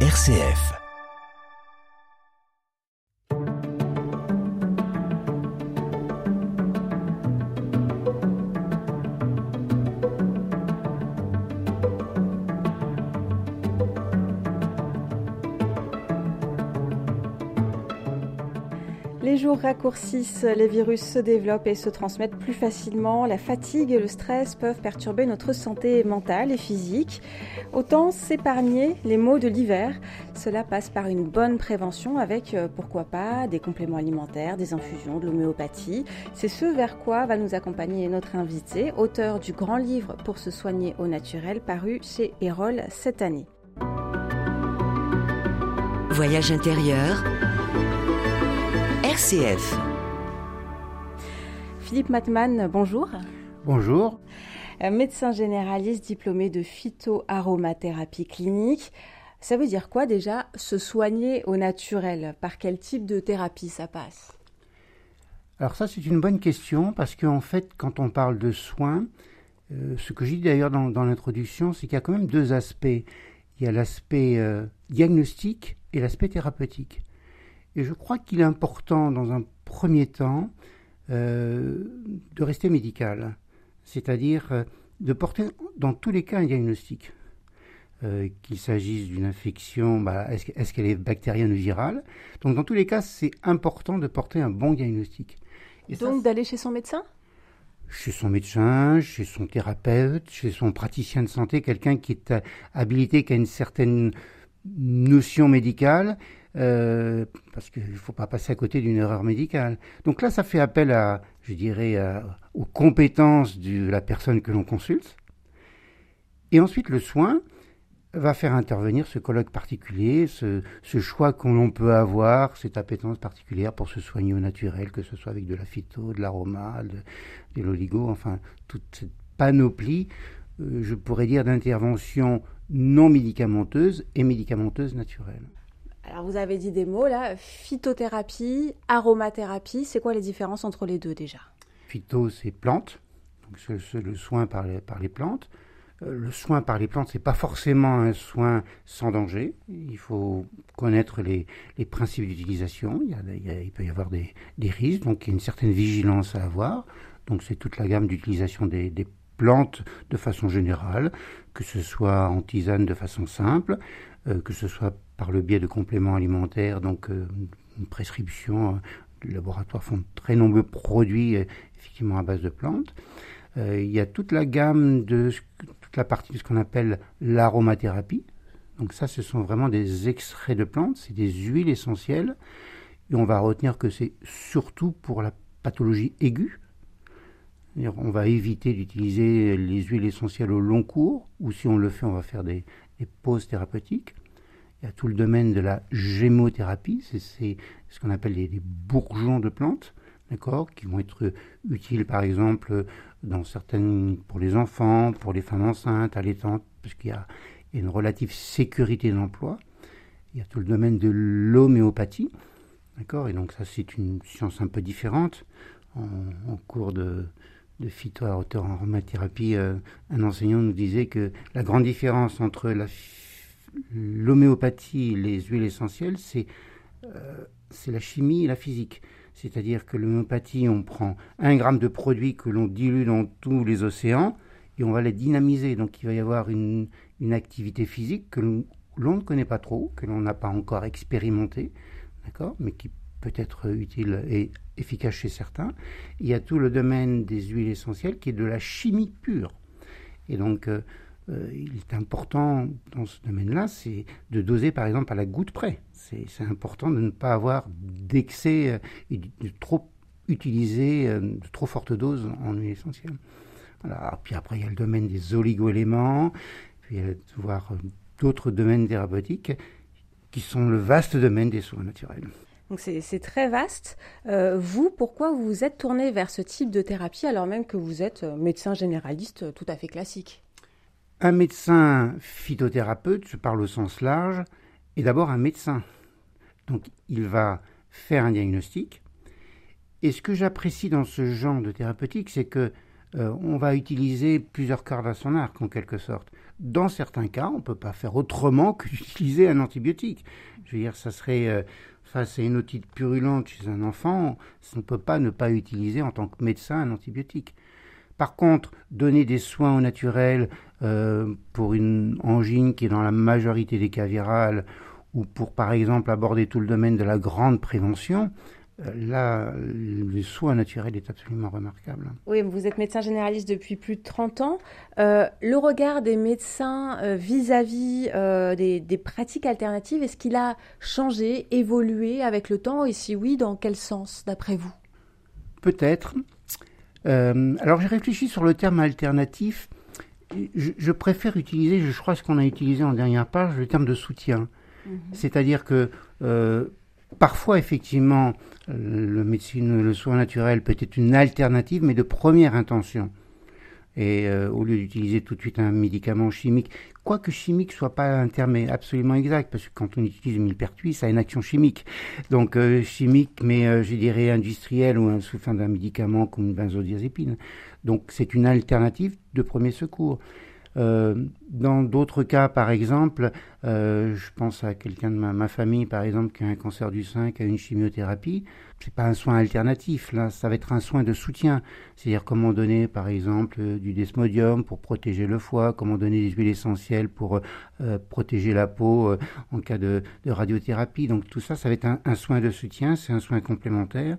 RCF. Raccourcissent, les virus se développent et se transmettent plus facilement. La fatigue et le stress peuvent perturber notre santé mentale et physique. Autant s'épargner les maux de l'hiver. Cela passe par une bonne prévention avec, euh, pourquoi pas, des compléments alimentaires, des infusions, de l'homéopathie. C'est ce vers quoi va nous accompagner notre invité, auteur du grand livre pour se soigner au naturel, paru chez Erol cette année. Voyage intérieur RCF. Philippe Matman, bonjour. Bonjour. Euh, médecin généraliste diplômé de phytoaromathérapie clinique. Ça veut dire quoi déjà se soigner au naturel? Par quel type de thérapie ça passe? Alors ça c'est une bonne question parce qu'en fait quand on parle de soins, euh, ce que j'ai dit d'ailleurs dans, l'introduction, c'est qu'il y a quand même deux aspects. Il y a l'aspect euh, diagnostique et l'aspect thérapeutique. Et je crois qu'il est important, dans un premier temps, euh, de rester médical, c'est-à-dire euh, de porter dans tous les cas un diagnostic. Euh, qu'il s'agisse d'une infection, bah, est-ce, qu'elle est bactérienne ou virale. Donc dans tous les cas, c'est important de porter un bon diagnostic. Et Donc d'aller chez son médecin? Chez son médecin, chez son thérapeute, chez son praticien de santé, quelqu'un qui est habilité, qui a une certaine notion médicale euh, parce qu'il ne faut pas passer à côté d'une erreur médicale. Donc là, ça fait appel à, je dirais, aux compétences de la personne que l'on consulte. Et ensuite, le soin va faire intervenir ce colloque particulier, ce, choix qu'on peut avoir, cette appétence particulière pour se soigner au naturel, que ce soit avec de la phyto, de l'aroma, de, l'oligo, enfin, toute cette panoplie, euh, je pourrais dire, d'interventions non médicamenteuses et médicamenteuses naturelles. Alors vous avez dit des mots là, phytothérapie, aromathérapie, c'est quoi les différences entre les deux déjà? Phyto, c'est plantes, donc c'est le soin par les, plantes. Euh, le soin par les plantes, c'est pas forcément un soin sans danger. Il faut connaître les, principes d'utilisation. Il, peut y avoir des, risques, donc il y a une certaine vigilance à avoir. Donc c'est toute la gamme d'utilisation des, des plantes de façon générale, que ce soit en tisane de façon simple, euh, que ce soit par le biais de compléments alimentaires, donc euh, une prescription. Euh, les laboratoires font très nombreux produits effectivement à base de plantes. il y a toute la gamme de toute la partie de ce qu'on appelle l'aromathérapie. Donc ça, ce sont vraiment des extraits de plantes, c'est des huiles essentielles. Et on va retenir que c'est surtout pour la pathologie aiguë. On va éviter d'utiliser les huiles essentielles au long cours, ou si on le fait, on va faire des pauses thérapeutiques. Il y a tout le domaine de la gémothérapie, c'est ce qu'on appelle les, bourgeons de plantes, d'accord, qui vont être utiles par exemple dans certaines pour les enfants, pour les femmes enceintes, allaitantes, parce qu'il y a une relative sécurité d'emploi. Il y a tout le domaine de l'homéopathie, d'accord, et donc ça c'est une science un peu différente. En, cours de, de phytoaromathérapie, euh, un enseignant nous disait que la grande différence entre la l'homéopathie, les huiles essentielles, euh, c'est la chimie et la physique. C'est-à-dire que l'homéopathie, on prend un gramme de produit que l'on dilue dans tous les océans et on va les dynamiser. Donc il va y avoir une, activité physique que l'on ne connaît pas trop, que l'on n'a pas encore expérimenté, d'accord, mais qui peut être utile et efficace chez certains. Il y a tout le domaine des huiles essentielles qui est de la chimie pure. Et donc, euh, euh, il est important dans ce domaine-là, c'est de doser par exemple à la goutte près. C'est important de ne pas avoir d'excès euh, et de, trop utiliser euh, de trop fortes doses en huile essentielle. Voilà. Puis après, il y a le domaine des oligo-éléments, puis il y a voir d'autres domaines thérapeutiques qui sont le vaste domaine des soins naturels. Donc c'est très vaste. vous, pourquoi vous vous êtes tourné vers ce type de thérapie alors même que vous êtes médecin généraliste tout à fait classique? Un médecin phytothérapeute, je parle au sens large, est d'abord un médecin. Donc il va faire un diagnostic. Et ce que j'apprécie dans ce genre de thérapeutique, c'est que euh, on va utiliser plusieurs cordes à son arc en quelque sorte. dans certains cas, on ne peut pas faire autrement que un antibiotique. Je veux dire, ça serait euh, face à une otite purulente chez un enfant, on ne peut pas ne pas utiliser en tant que médecin un antibiotique. Par contre, donner des soins au naturel euh, pour une angine qui est dans la majorité des cas virales, ou pour par exemple aborder tout le domaine de la grande prévention, euh, là, le soin naturel est absolument remarquable. Oui, vous êtes médecin généraliste depuis plus de 30 ans. Euh, le regard des médecins euh, vis-à-vis des, pratiques alternatives, est-ce qu'il a changé, évolué avec le temps Et si oui, dans quel sens, d'après vous? Peut-être. alors j'ai réfléchi sur le terme alternatif. Je, préfère utiliser, je crois ce qu'on a utilisé en dernière page, le terme de soutien. Mhm. C'est-à-dire que Parfois, effectivement, le médecine, le soin naturel peut être une alternative, mais de première intention. Et euh, au lieu d'utiliser tout de suite un médicament chimique, quoique chimique soit pas un terme absolument exact, parce que quand on utilise millepertuis, ça a une action chimique. Donc euh, chimique, mais euh, je dirais industriel ou sous fin d'un médicament comme une benzodiazépine. Donc c'est une alternative de premier secours. Euh, dans d'autres cas, par exemple, euh, je pense à quelqu'un de ma, famille, par exemple, qui a un cancer du sein, qui a une chimiothérapie. C'est pas un soin alternatif, là, ça va être un soin de soutien. C'est-à-dire comment donner, par exemple, du desmodium pour protéger le foie, comment donner des huiles essentielles pour euh, protéger la peau en cas de, radiothérapie. Donc tout ça, ça va être un soin de soutien, c'est un soin complémentaire.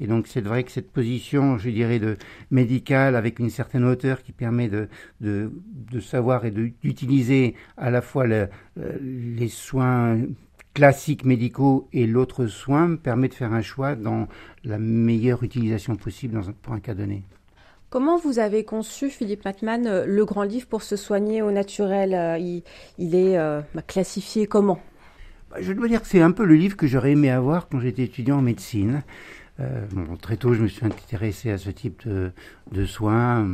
Et donc c'est vrai que cette position, je dirais, de médicale avec une certaine hauteur qui permet de, de, de savoir et d'utiliser à la fois le, euh, les soins classiques médicaux et l'autre soin permet de faire un choix dans la meilleure utilisation possible dans pour un cas donné. Comment vous avez conçu, Philippe Matman, euh, le grand livre pour se soigner au naturel euh, il, il, est bah, classifié comment? Bah, Je dois dire que c'est un peu le livre que j'aurais aimé avoir quand j'étais étudiant en médecine. Euh, très tôt, je me suis intéressé à ce type de, soins.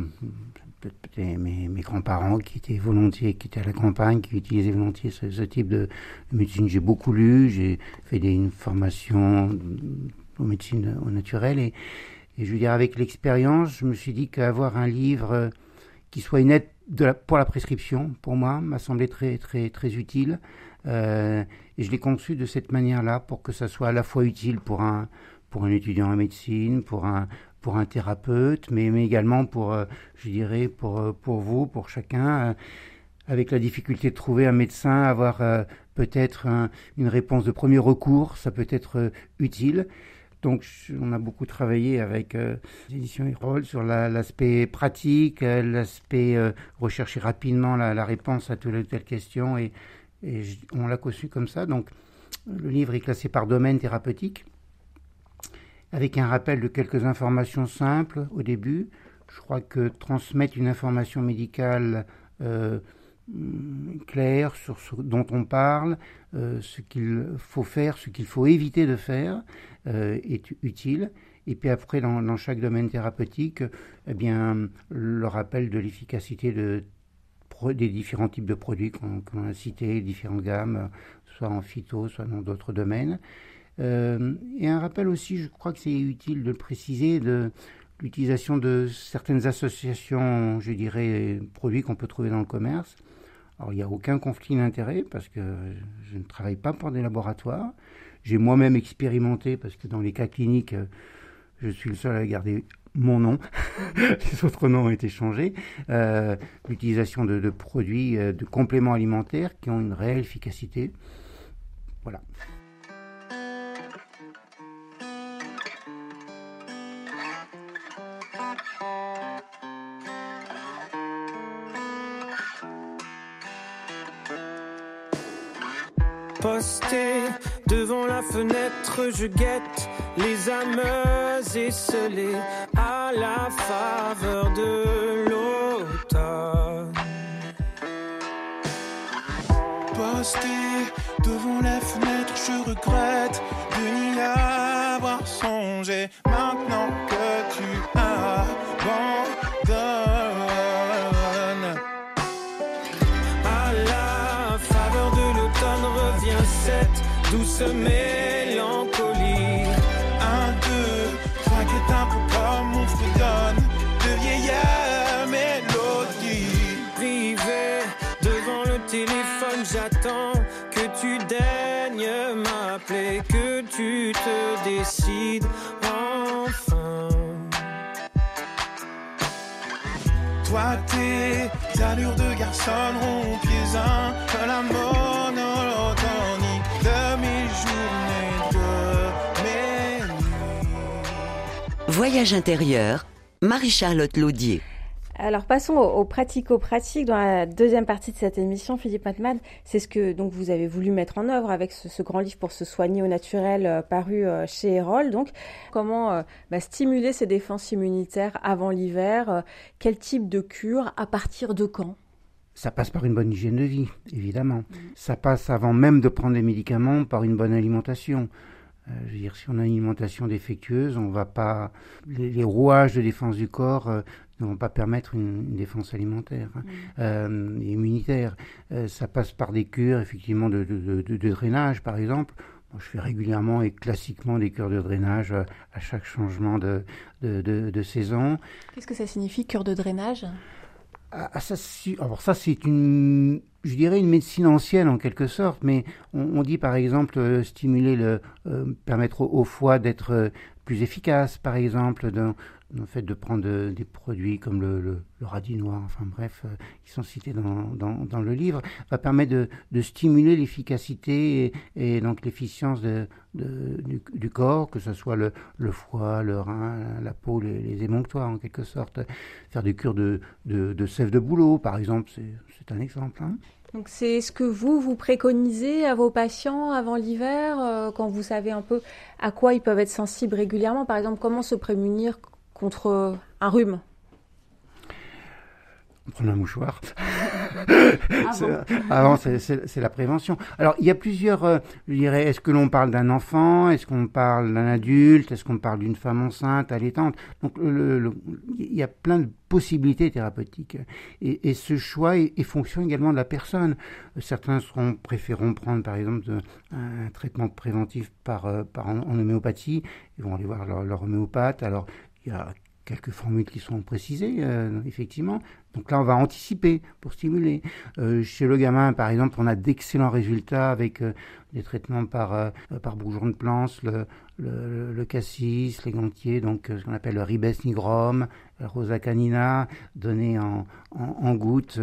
Mes, mes grands-parents qui étaient volontiers, qui étaient à la campagne, qui utilisaient volontiers ce, type de, médecine. J'ai beaucoup lu, j'ai fait une formation en médecine au naturel et, je veux dire, avec l'expérience, je me suis dit qu'avoir un livre qui soit une aide pour la prescription, pour moi, m'a semblé très, très, très utile. Euh, et je l'ai conçu de cette manière-là pour que ça soit à la fois utile pour un, pour un étudiant en médecine, pour un, pour un thérapeute, mais, également pour, euh, je dirais, pour, euh, pour vous, pour chacun, euh, avec la difficulté de trouver un médecin, avoir peut-être une réponse de premier recours, ça peut être utile. Donc, on a beaucoup travaillé avec les éditions Erol sur l'aspect pratique, l'aspect rechercher rapidement la, réponse à telle ou telle question, et on l'a conçu comme ça. Donc, le livre est classé par domaine thérapeutique avec un rappel de quelques informations simples au début. Je crois que transmettre une information médicale euh, claire sur ce dont on parle, euh, ce qu'il faut faire, ce qu'il faut éviter de faire, euh, est utile. Et puis après, dans, chaque domaine thérapeutique, eh bien, le rappel de l'efficacité de, des différents types de produits qu'on a cités, différentes gammes, soit en phyto, soit dans d'autres domaines. Euh, et un rappel aussi, je crois que c'est utile de le préciser, de l'utilisation de certaines associations, je dirais, produits qu'on peut trouver dans le commerce. Alors, il n'y a aucun conflit d'intérêt parce que je ne travaille pas pour des laboratoires. J'ai moi-même expérimenté parce que dans les cas cliniques, je suis le seul à garder mon nom. les autres noms ont été changés. Euh, l'utilisation de, produits, euh, de compléments alimentaires qui ont une réelle efficacité. Voilà. Posté devant la fenêtre, je guette les âmes esselées à la faveur de l'automne. Posté devant la fenêtre, je regrette douce mélancolie. Un, deux, trois qui est un peu comme on fredonne de vieilles mélodies. Privé de j'attends que tu daignes m'appeler, que tu te décides enfin. Toi, tes allures de garçon rompiez un la monotonique Voyage intérieur, Marie-Charlotte Laudier. Alors passons au, au pratico-pratique. Dans la deuxième partie de cette émission, Philippe Matman, c'est ce que donc vous avez voulu mettre en œuvre avec ce, ce grand livre pour se soigner au naturel euh, paru euh, chez Erol. Donc comment euh, bah, stimuler ses défenses immunitaires avant l'hiver euh, Quel type de cure À partir de quand? Ça passe par une bonne hygiène de vie, évidemment. Ça passe avant même de prendre des médicaments par une bonne alimentation. Euh, je veux dire, si on a une alimentation défectueuse, on va pas les, les rouages de défense du corps euh, ne vont pas permettre une, une défense alimentaire, hein, euh, et immunitaire. Euh, ça passe par des cures, effectivement, de, de, de, de- drainage, par exemple. Moi, je fais régulièrement et classiquement des cures de drainage euh, à chaque changement de, de, de, de saison. Qu'est-ce que ça signifie cure de drainage? Ah, ah, alors ça, c'est une, je dirais une médecine ancienne en quelque sorte, mais on, dit par exemple euh, stimuler le, euh, permettre au, au foie d'être euh, plus efficace, par exemple, dans le fait de prendre euh, des produits comme le, le, radis noir, enfin bref, euh, qui sont cités dans, dans, le livre, va permettre de, stimuler l'efficacité et, donc l'efficience de, du, corps, que ce soit le, foie, le rein, la peau, les, les émonctoires en quelque sorte. Faire des cures de, de, sève de bouleau, par exemple, c'est un exemple. hein. Donc c'est ce que vous, vous préconisez à vos patients avant l'hiver, euh, quand vous savez un peu à quoi ils peuvent être sensibles régulièrement. Par exemple, comment se prémunir contre un rhume Prendre un mouchoir. Avant. C'est- la prévention. Alors, il y a plusieurs, euh, je dirais, est-ce que l'on parle d'un enfant? Est-ce qu'on parle d'un adulte? Est-ce qu'on parle d'une femme enceinte, allaitante? Donc, le- le- il y a plein de possibilités thérapeutiques. Et, et ce choix est, est fonction également de la personne. Certains seront, préféreront prendre, par exemple, de- un traitement préventif par, euh, par en, en homéopathie. Ils vont aller voir leur, leur homéopathe. Alors, il y a quelques formules qui sont précisées, euh, effectivement. Donc là, on va anticiper pour stimuler. Euh, chez le gamin, par exemple, on a d'excellents résultats avec euh, des traitements par, par bourgeon de plante, le, cassis, les gantiers, donc ce qu'on appelle le ribes nigrum, la rosa canina, donné en, en, en gouttes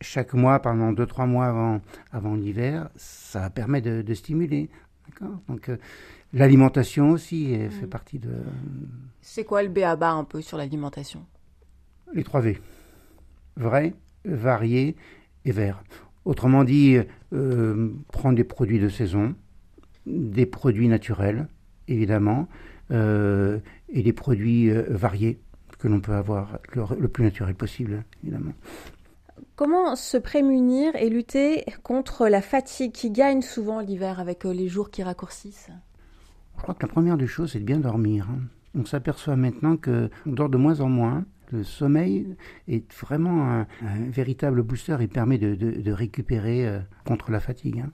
chaque mois pendant 2-3 mois avant, avant l'hiver. Ça permet de, de stimuler. D'accord? Donc l'alimentation aussi elle fait partie de C'est quoi le béaba un peu sur l'alimentation? Les 3 V. Vrai, varié et vert. Autrement dit, euh, prendre des produits de saison, des produits naturels, évidemment, euh, et des produits euh, variés que l'on peut avoir le, le plus naturel possible, évidemment. Comment se prémunir et lutter contre la fatigue qui gagne souvent l'hiver avec les jours qui raccourcissent? Je crois que la première des choses, c'est de bien dormir. hein. On s'aperçoit maintenant que on dort de moins en moins. Le sommeil est vraiment un, un véritable booster et permet de, de- de récupérer euh, contre la fatigue. hein.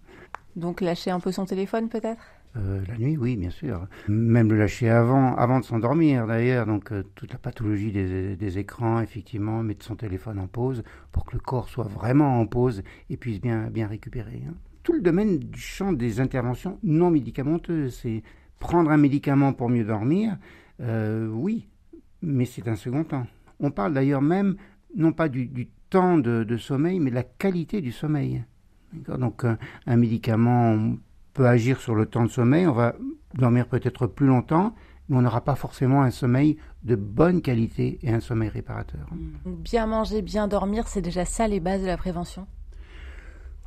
Donc lâcher un peu son téléphone peut-être? Euh, la nuit, oui, bien sûr. Même le lâcher avant, avant de s'endormir, d'ailleurs. Donc, euh, toute la pathologie des, des écrans, effectivement, mettre son téléphone en pause pour que le corps soit vraiment en pause et puisse bien, bien récupérer. hein. Tout le domaine du champ des interventions non médicamenteuses, c'est prendre un médicament pour mieux dormir, euh, oui, mais c'est un second temps. On parle d'ailleurs même, non pas du, du temps de, de sommeil, mais de la qualité du sommeil. Donc, un, un médicament peut agir sur le temps de sommeil, on va dormir peut-être plus longtemps, mais on n'aura pas forcément un sommeil de bonne qualité et un sommeil réparateur. Bien manger, bien dormir, c'est déjà ça les bases de la prévention?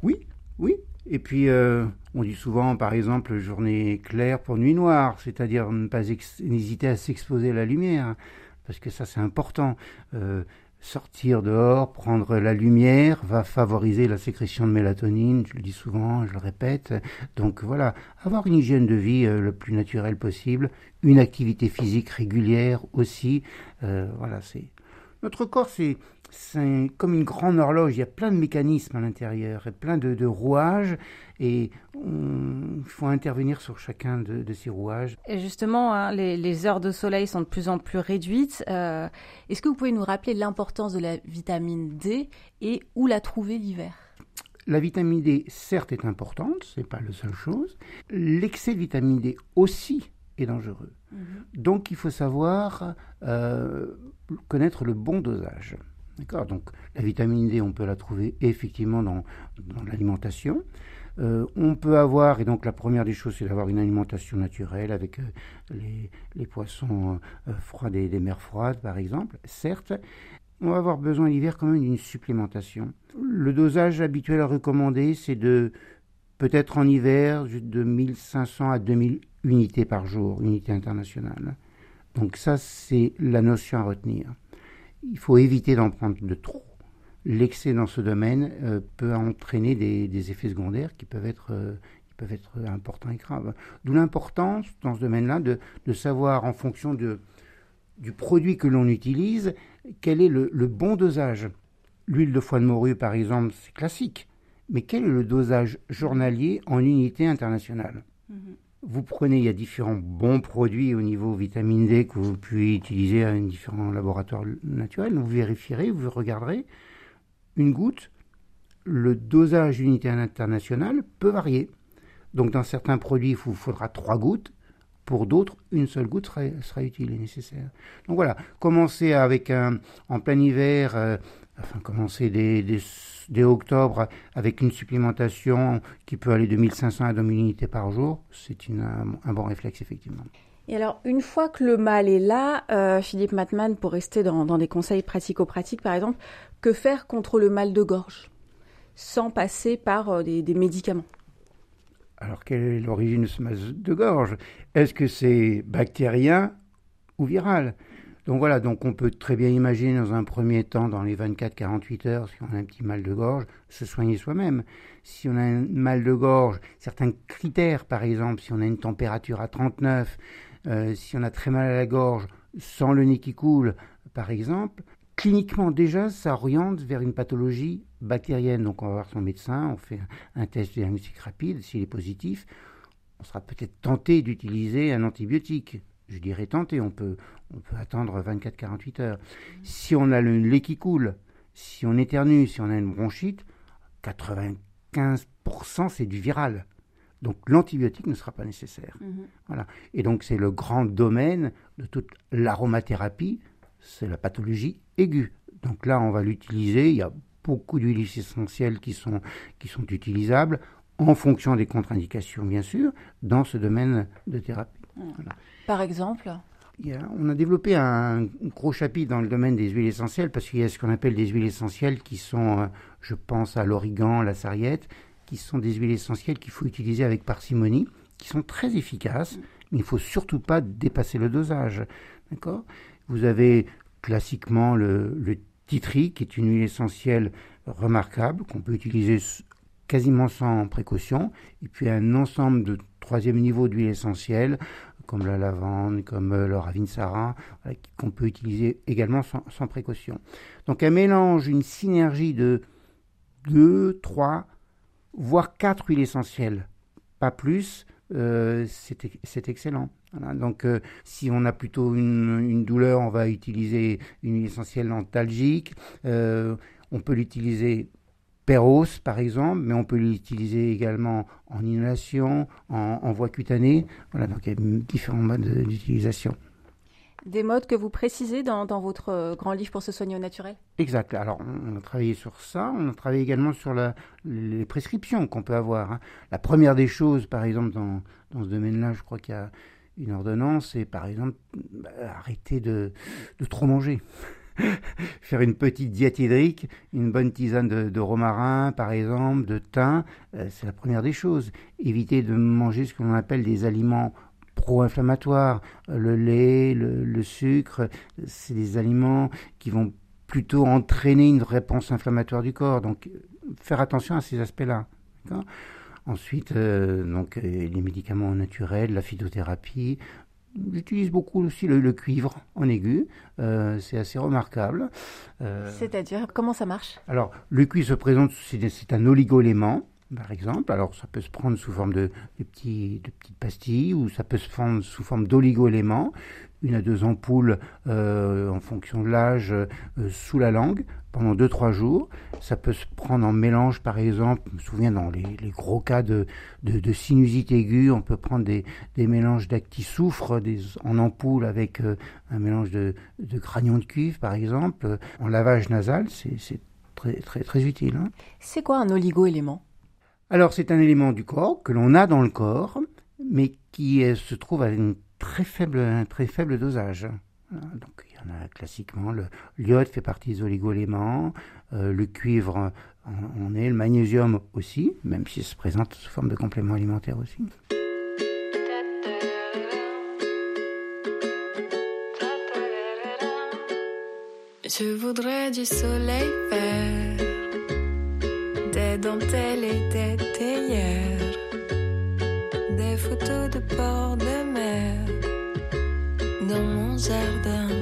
Oui, oui. Et puis, euh, on dit souvent, par exemple, journée claire pour nuit noire, c'est-à-dire ne pas hésiter à s'exposer à la lumière, parce que ça, c'est important. Euh, sortir dehors, prendre la lumière, va favoriser la sécrétion de mélatonine, je le dis souvent, je le répète. Donc voilà, avoir une hygiène de vie euh, le plus naturelle possible, une activité physique régulière aussi. Euh, voilà, c'est notre corps, c'est comme une grande horloge. Il y a plein de mécanismes à l'intérieur, plein de, de rouages, et il faut intervenir sur chacun de, de ces rouages. Et justement, hein, les, les heures de soleil sont de plus en plus réduites. Euh, Est-ce que vous pouvez nous rappeler l'importance de la vitamine D et où la trouver l'hiver? La vitamine D, certes, est importante, c'est pas la seule chose. L'excès de vitamine D aussi est dangereux. Donc, il faut savoir euh, connaître le bon dosage. D'accord? Donc, la vitamine D, on peut la trouver effectivement dans, dans l'alimentation. Euh, on peut avoir, et donc la première des choses, c'est d'avoir une alimentation naturelle avec euh, les, les poissons froids des, des mers froides, par exemple, certes. On va avoir besoin l'hiver quand même d'une supplémentation. Le dosage habituel recommandé, c'est de peut-être en hiver de 1500 à 2000 unités par jour, unités internationales. Donc ça, c'est la notion à retenir. Il faut éviter d'en prendre de trop. L'excès dans ce domaine euh, peut entraîner des, effets secondaires qui peuvent être, euh, qui peuvent être importants et graves. D'où l'importance dans ce domaine-là de, de savoir en fonction de, du produit que l'on utilise, quel est le, le bon dosage. L'huile de foie de morue, par exemple, c'est classique. Mais quel est le dosage journalier en unité internationale? Vous prenez, il y a différents bons produits au niveau vitamine D que vous pouvez utiliser à différents laboratoires naturels. Vous vérifierez, vous regarderez. Une goutte, le dosage unité internationale peut varier. Donc dans certains produits, il vous faudra trois gouttes. Pour d'autres, une seule goutte sera, utile et nécessaire. Donc voilà, commencer avec un, en plein hiver, euh, enfin commencer dès, octobre avec une supplémentation qui peut aller de 1500 à 2000 unités par jour, c'est un, bon réflexe effectivement. Et alors, une fois que le mal est là, euh, Philippe Matman, pour rester dans, des conseils pratico-pratiques par exemple, que faire contre le mal de gorge sans passer par euh, des médicaments? Alors, quelle est l'origine de ce mal de gorge? Est-ce que c'est bactérien ou viral? Donc voilà, donc on peut très bien imaginer dans un premier temps, dans les 24-48 heures, si on a un petit mal de gorge, se soigner soi-même. Si on a un mal de gorge, certains critères, par exemple, si on a une température à 39, euh, si on a très mal à la gorge, sans le nez qui coule, par exemple, cliniquement déjà, ça oriente vers une pathologie bactérienne. Donc on va voir son médecin, on fait un test diagnostic rapide, s'il est positif, on sera peut-être tenté d'utiliser un antibiotique. Je dirais tenté, on peut, on peut attendre 24-48 heures. Si on a le lait qui coule, si on éternue, si on a une bronchite, 95% c'est du viral. Donc l'antibiotique ne sera pas nécessaire. Mmh. Voilà. Et donc c'est le grand domaine de toute l'aromathérapie, c'est la pathologie aiguë. Donc là, on va l'utiliser. Il y a beaucoup d'huiles essentielles qui sont, qui sont utilisables en fonction des contre-indications, bien sûr, dans ce domaine de thérapie. Voilà. Par exemple a, On a développé un gros chapitre dans le domaine des huiles essentielles parce qu'il y a ce qu'on appelle des huiles essentielles qui sont, euh, je pense à l'origan, la sarriette, qui sont des huiles essentielles qu'il faut utiliser avec parcimonie, qui sont très efficaces, mais il ne faut surtout pas dépasser le dosage. D'accord? Vous avez classiquement le, le titri, qui est une huile essentielle remarquable, qu'on peut utiliser quasiment sans précaution, et puis un ensemble de troisième niveau d'huile essentielle, comme la lavande, comme le ravinsara, qu'on peut utiliser également sans, sans, précaution. Donc un mélange, une synergie de deux, trois, voire quatre huiles essentielles, pas plus, euh, c'est excellent. Donc, euh, si on a plutôt une, douleur, on va utiliser une huile essentielle antalgique. Euh, on peut l'utiliser Péros, par exemple, mais on peut l'utiliser également en inhalation, en, en, voie cutanée. Voilà, donc il y a différents modes d'utilisation. Des modes que vous précisez dans, dans, votre grand livre pour se soigner au naturel? Exact. Alors, on a travaillé sur ça. On a travaillé également sur les prescriptions qu'on peut avoir. Hein. La première des choses, par exemple, dans, dans ce domaine-là, je crois qu'il y a une ordonnance, c'est par exemple bah, arrêter de, de trop manger. faire une petite diète hydrique, une bonne tisane de, romarin, par exemple, de thym, euh, c'est la première des choses. Éviter de manger ce que l'on appelle des aliments pro-inflammatoires. Le lait, le, le sucre, c'est des aliments qui vont plutôt entraîner une réponse inflammatoire du corps. Donc, faire attention à ces aspects-là. Ensuite, euh, donc, les médicaments naturels, la phytothérapie, J'utilise beaucoup aussi le, le, cuivre en aigu, euh, c'est assez remarquable. Euh, C'est-à-dire, comment ça marche? Alors, le cuivre se présente, c'est un oligoélément, par exemple. Alors, ça peut se prendre sous forme de, de, petites pastilles ou ça peut se prendre sous forme d'oligoéléments, une à deux ampoules euh, en fonction de l'âge euh, sous la langue pendant 2-3 jours. Ça peut se prendre en mélange, par exemple, je me souviens dans les, les gros cas de, de, sinusite aiguë, on peut prendre des, des mélanges d'acti-soufre en ampoule avec euh, un mélange de, de de cuivre, par exemple. En lavage nasal, c'est très, très, très utile. Hein. C'est quoi un oligo-élément? Alors, c'est un élément du corps que l'on a dans le corps, mais qui se trouve à une très faible, un très faible dosage. Donc, classiquement. Le l'iode fait partie des oligoéléments, euh, le cuivre en, est, le magnésium aussi, même s'il se présente sous forme de complément alimentaire aussi. Des dentelles des théières, des photos de bord de mer dans mon jardin.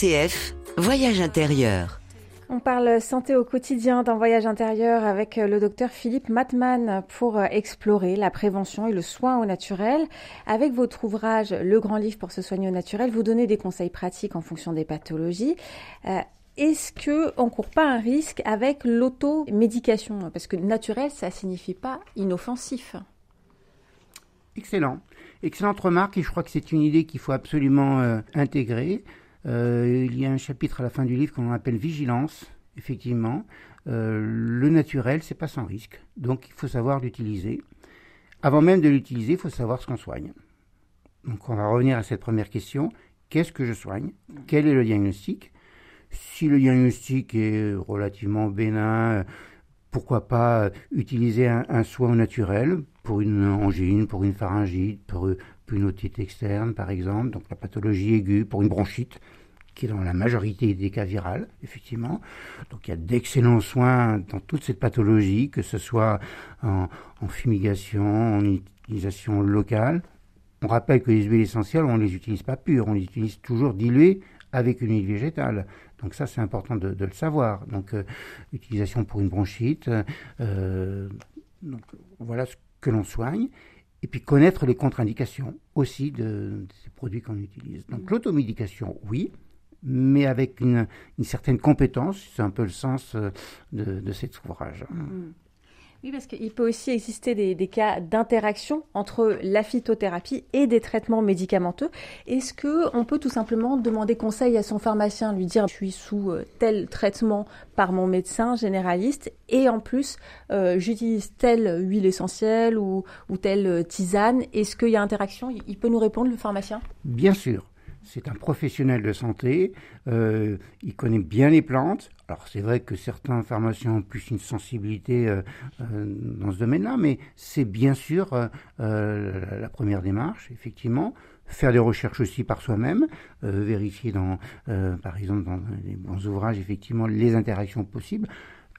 RCF, Voyage intérieur. On parle santé au quotidien d'un voyage intérieur avec le docteur Philippe Matman pour explorer la prévention et le soin au naturel. Avec votre ouvrage Le grand livre pour se soigner au naturel, vous donnez des conseils pratiques en fonction des pathologies. Euh, est-ce que on court pas un risque avec l'automédication? Parce que naturel, ça signifie pas inoffensif. Excellent. Excellente remarque et je crois que c'est une idée qu'il faut absolument euh, intégrer. Euh, il y a un chapitre à la fin du livre qu'on appelle Vigilance, effectivement. Euh, le naturel, c'est pas sans risque. Donc il faut savoir l'utiliser. Avant même de l'utiliser, il faut savoir ce qu'on soigne. Donc on va revenir à cette première question. Qu'est-ce que je soigne? Quel est le diagnostic? Si le diagnostic est relativement bénin, pourquoi pas utiliser un, un soin naturel pour une angine, pour une pharyngite, pour une otite externe, par exemple, donc la pathologie aiguë pour une bronchite, qui est dans la majorité des cas virales, effectivement. Donc il y a d'excellents soins dans toute cette pathologie, que ce soit en, fumigation, en utilisation locale. On rappelle que les huiles essentielles, on ne les utilise pas pures, on les utilise toujours diluées avec une huile végétale. Donc ça, c'est important de, le savoir. Donc, euh, utilisation pour une bronchite. Euh, donc, voilà ce que l'on soigne et puis connaître les contre-indications aussi de, ces produits qu'on utilise. Donc mm. l'automédication, oui, mais avec une, certaine compétence, c'est un peu le sens euh, de, cet ouvrage. Mm. Oui, parce qu'il peut aussi exister des, cas d'interaction entre la phytothérapie et des traitements médicamenteux. Est-ce que on peut tout simplement demander conseil à son pharmacien, lui dire je suis sous euh, tel traitement par mon médecin généraliste et en plus euh, j'utilise telle huile essentielle ou, ou telle tisane. Est-ce qu'il y a interaction? Il peut nous répondre le pharmacien? Bien sûr c'est un professionnel de santé, euh, il connaît bien les plantes. Alors c'est vrai que certains pharmaciens ont plus une sensibilité euh, euh, dans ce domaine-là, mais c'est bien sûr la première démarche, effectivement. Faire des recherches aussi par soi-même, vérifier dans, par exemple, dans les bons ouvrages, effectivement, les interactions possibles.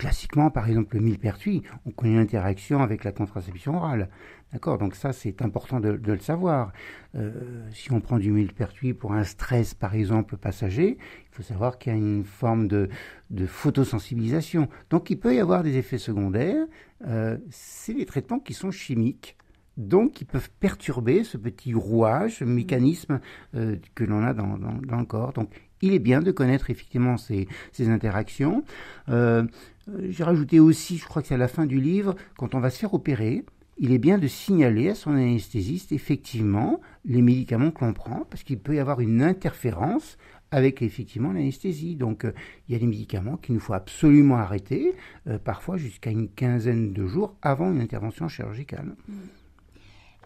Classiquement, par exemple, le millepertuis, on connaît l'interaction avec la contraception orale. D'accord Donc ça, c'est important de, le savoir. Euh, si on prend du millepertuis pour un stress, par exemple, passager, il faut savoir qu'il y a une forme de, photosensibilisation. Donc il peut y avoir des effets secondaires. Euh, c'est des traitements qui sont chimiques. Donc, qui peuvent perturber ce petit rouage, ce mécanisme euh, que l'on a dans, le corps. Donc, il est bien de connaître effectivement ces, ces interactions. J'ai rajouté aussi, je crois que c'est à la fin du livre, quand on va se faire opérer, il est bien de signaler à son anesthésiste effectivement les médicaments que l'on prend, parce qu'il peut y avoir une interférence avec effectivement l'anesthésie. Donc euh, il y a des médicaments qu'il nous faut absolument arrêter, euh, parfois jusqu'à une quinzaine de jours avant une intervention chirurgicale.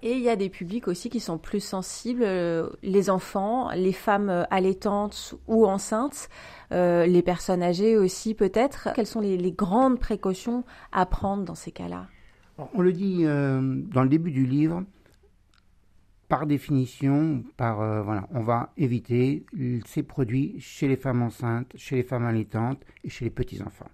Et il y a des publics aussi qui sont plus sensibles, euh, les enfants, les femmes allaitantes ou enceintes, les personnes âgées aussi peut-être. Quelles sont les, grandes précautions à prendre dans ces cas-là? On le dit euh, dans le début du livre, par définition, par, euh, voilà, on va éviter ces produits chez les femmes enceintes, chez les femmes allaitantes et chez les petits-enfants.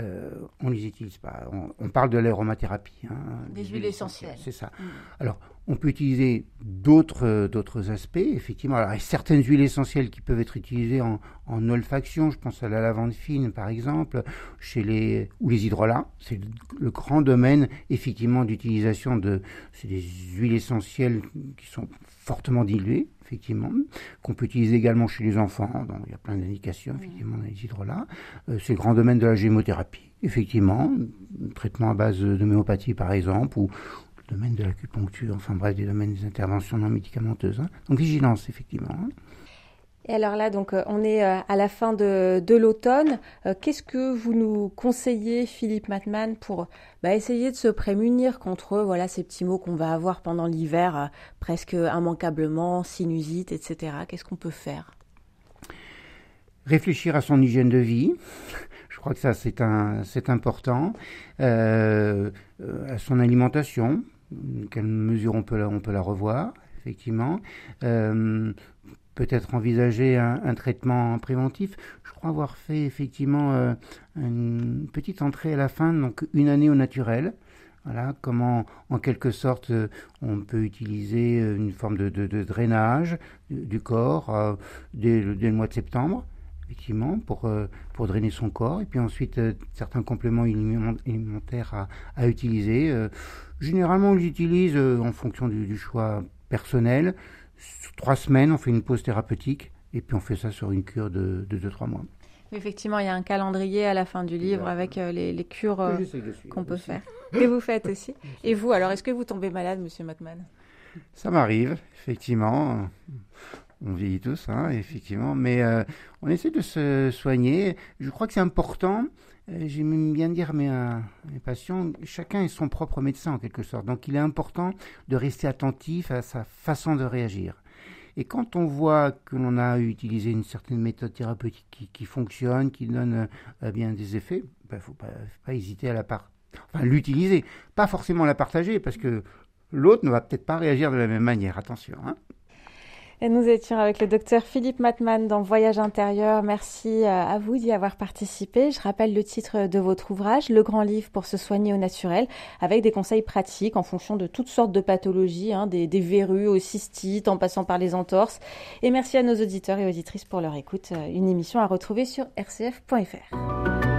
Euh, on ne les utilise pas. On, on parle de l'aromathérapie. Hein, des, des huiles essentielles. C'est ça. Mmh. Alors, on peut utiliser d'autres d'autres aspects, effectivement. Alors, il y a certaines huiles essentielles qui peuvent être utilisées en, en olfaction. Je pense à la lavande fine, par exemple, chez les ou les hydrolats. C'est le, le, grand domaine, effectivement, d'utilisation de. C'est des huiles essentielles qui sont fortement diluées, effectivement, qu'on peut utiliser également chez les enfants. Donc, il y a plein d'indications, effectivement, dans les hydrolats. Euh, c'est le grand domaine de la gémothérapie, effectivement, traitement à base d'homéopathie, par exemple, ou le domaine de l'acupuncture, enfin bref, des domaines des interventions non médicamenteuses. Hein. Donc, vigilance, effectivement. Hein. Et alors là, donc, on est à la fin de, l'automne. Qu'est-ce que vous nous conseillez, Philippe Matman, pour bah, essayer de se prémunir contre voilà, ces petits mots qu'on va avoir pendant l'hiver, presque immanquablement, sinusite, etc. Qu'est-ce qu'on peut faire? Réfléchir à son hygiène de vie. Je crois que ça, c'est important. Euh, à son alimentation. Quelle mesure on peut la, revoir, effectivement. Euh, peut-être envisager un, traitement préventif. Je crois avoir fait effectivement euh, une petite entrée à la fin, donc une année au naturel. Voilà, comment en quelque sorte on peut utiliser une forme de, drainage du, corps euh, dès, le mois de septembre, effectivement, pour, euh, pour drainer son corps. Et puis ensuite, euh, certains compléments alimentaires à, utiliser. Euh, généralement, on les utilise en fonction du choix personnel trois semaines, on fait une pause thérapeutique et puis on fait ça sur une cure de 2-3 mois. Effectivement, il y a un calendrier à la fin du livre avec euh, les, les, cures euh, qu'on peut faire. Et vous faites aussi. Et vous, alors, est-ce que vous tombez malade, monsieur Matman Ça m'arrive, effectivement. On vieillit tous, hein, effectivement. Mais euh, on essaie de se soigner. Je crois que c'est important. J'aime bien dire à mes, patients, chacun est son propre médecin en quelque sorte. Donc il est important de rester attentif à sa façon de réagir. Et quand on voit que l'on a utilisé une certaine méthode thérapeutique qui, fonctionne, qui donne euh, bien des effets, il ben, ne faut pas, hésiter à la part, l'utiliser, pas forcément la partager, parce que l'autre ne va peut-être pas réagir de la même manière. Attention. Hein et nous étions avec le docteur Philippe Matman dans Voyage intérieur. Merci à vous d'y avoir participé. Je rappelle le titre de votre ouvrage, Le grand livre pour se soigner au naturel, avec des conseils pratiques en fonction de toutes sortes de pathologies, hein, des, des, verrues aux cystites, en passant par les entorses. Et merci à nos auditeurs et auditrices pour leur écoute. Une émission à retrouver sur rcf.fr.